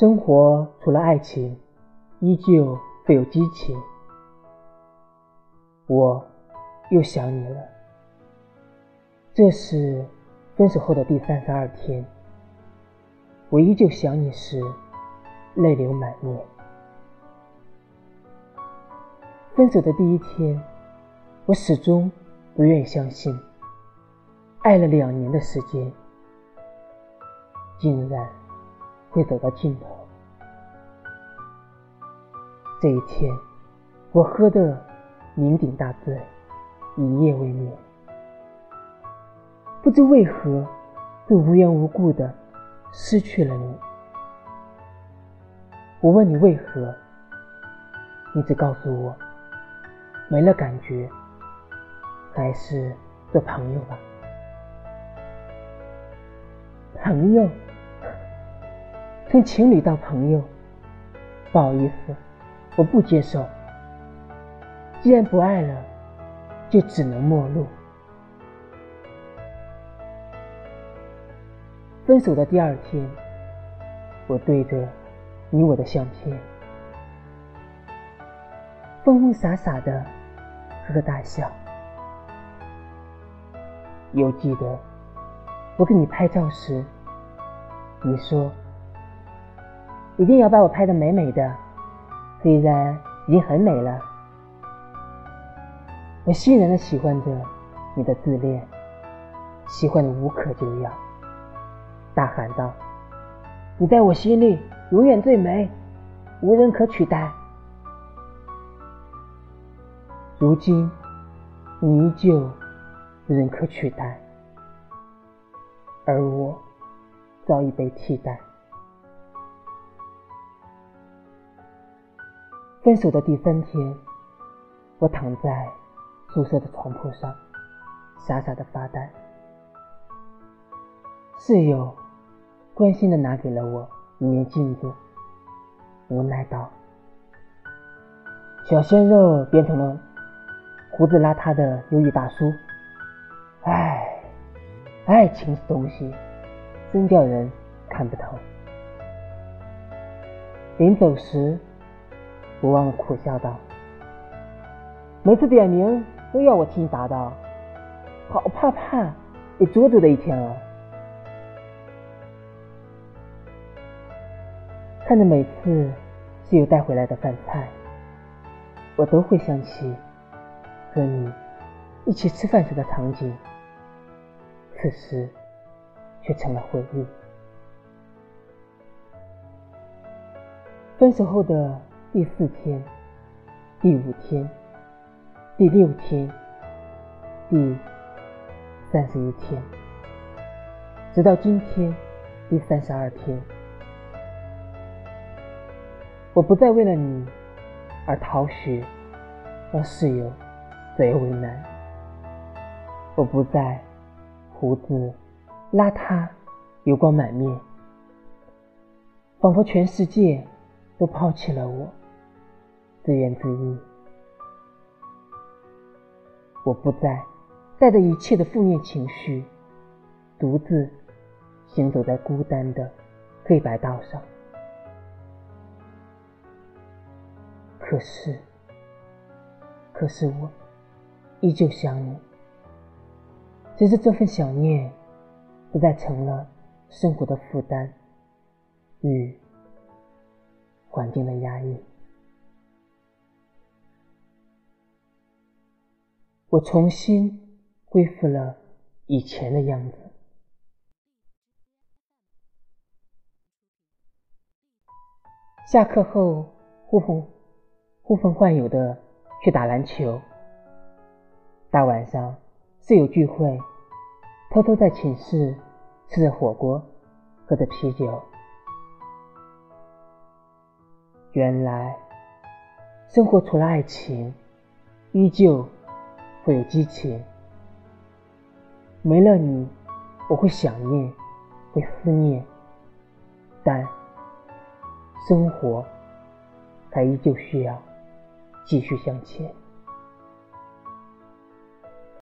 生活除了爱情，依旧会有激情。我又想你了。这是分手后的第三十二天，我依旧想你时，泪流满面。分手的第一天，我始终不愿意相信，爱了两年的时间，竟然会走到尽头。这一天，我喝得酩酊大醉，一夜未眠。不知为何，会无缘无故的失去了你。我问你为何，你只告诉我。没了感觉，还是做朋友吧。朋友，从情侣到朋友，不好意思，我不接受。既然不爱了，就只能陌路。分手的第二天，我对着你我的相片，疯疯傻傻的。呵呵大笑。犹记得我给你拍照时，你说一定要把我拍的美美的，虽然已经很美了。我欣然的喜欢着你的自恋，喜欢的无可救药，大喊道：“你在我心里永远最美，无人可取代。”如今，你依旧无人可取代，而我早已被替代。分手的第三天，我躺在宿舍的床铺上，傻傻的发呆。室友关心的拿给了我一面镜子，无奈道：“小鲜肉变成了。”胡子邋遢的忧郁大叔，唉，爱情这东西真叫人看不透。临走时，我忘苦笑道：“每次点名都要我替你答到，好怕怕被捉住的一天啊！”看着每次室友带回来的饭菜，我都会想起。和你一起吃饭时的场景，此时却成了回忆。分手后的第四天、第五天、第六天、第三十一天，直到今天第三十二天，我不再为了你而逃学，让室友。最为难，我不再胡子邋遢、油光满面，仿佛全世界都抛弃了我，自怨自艾。我不再带着一切的负面情绪，独自行走在孤单的黑白道上。可是，可是我。依旧想你，只是这份想念不再成了生活的负担与环境的压抑。我重新恢复了以前的样子。下课后，呼朋呼朋唤友的去打篮球。大晚上，室友聚会，偷偷在寝室吃着火锅，喝着啤酒。原来，生活除了爱情，依旧会有激情。没了你，我会想念，会思念，但生活还依旧需要继续向前。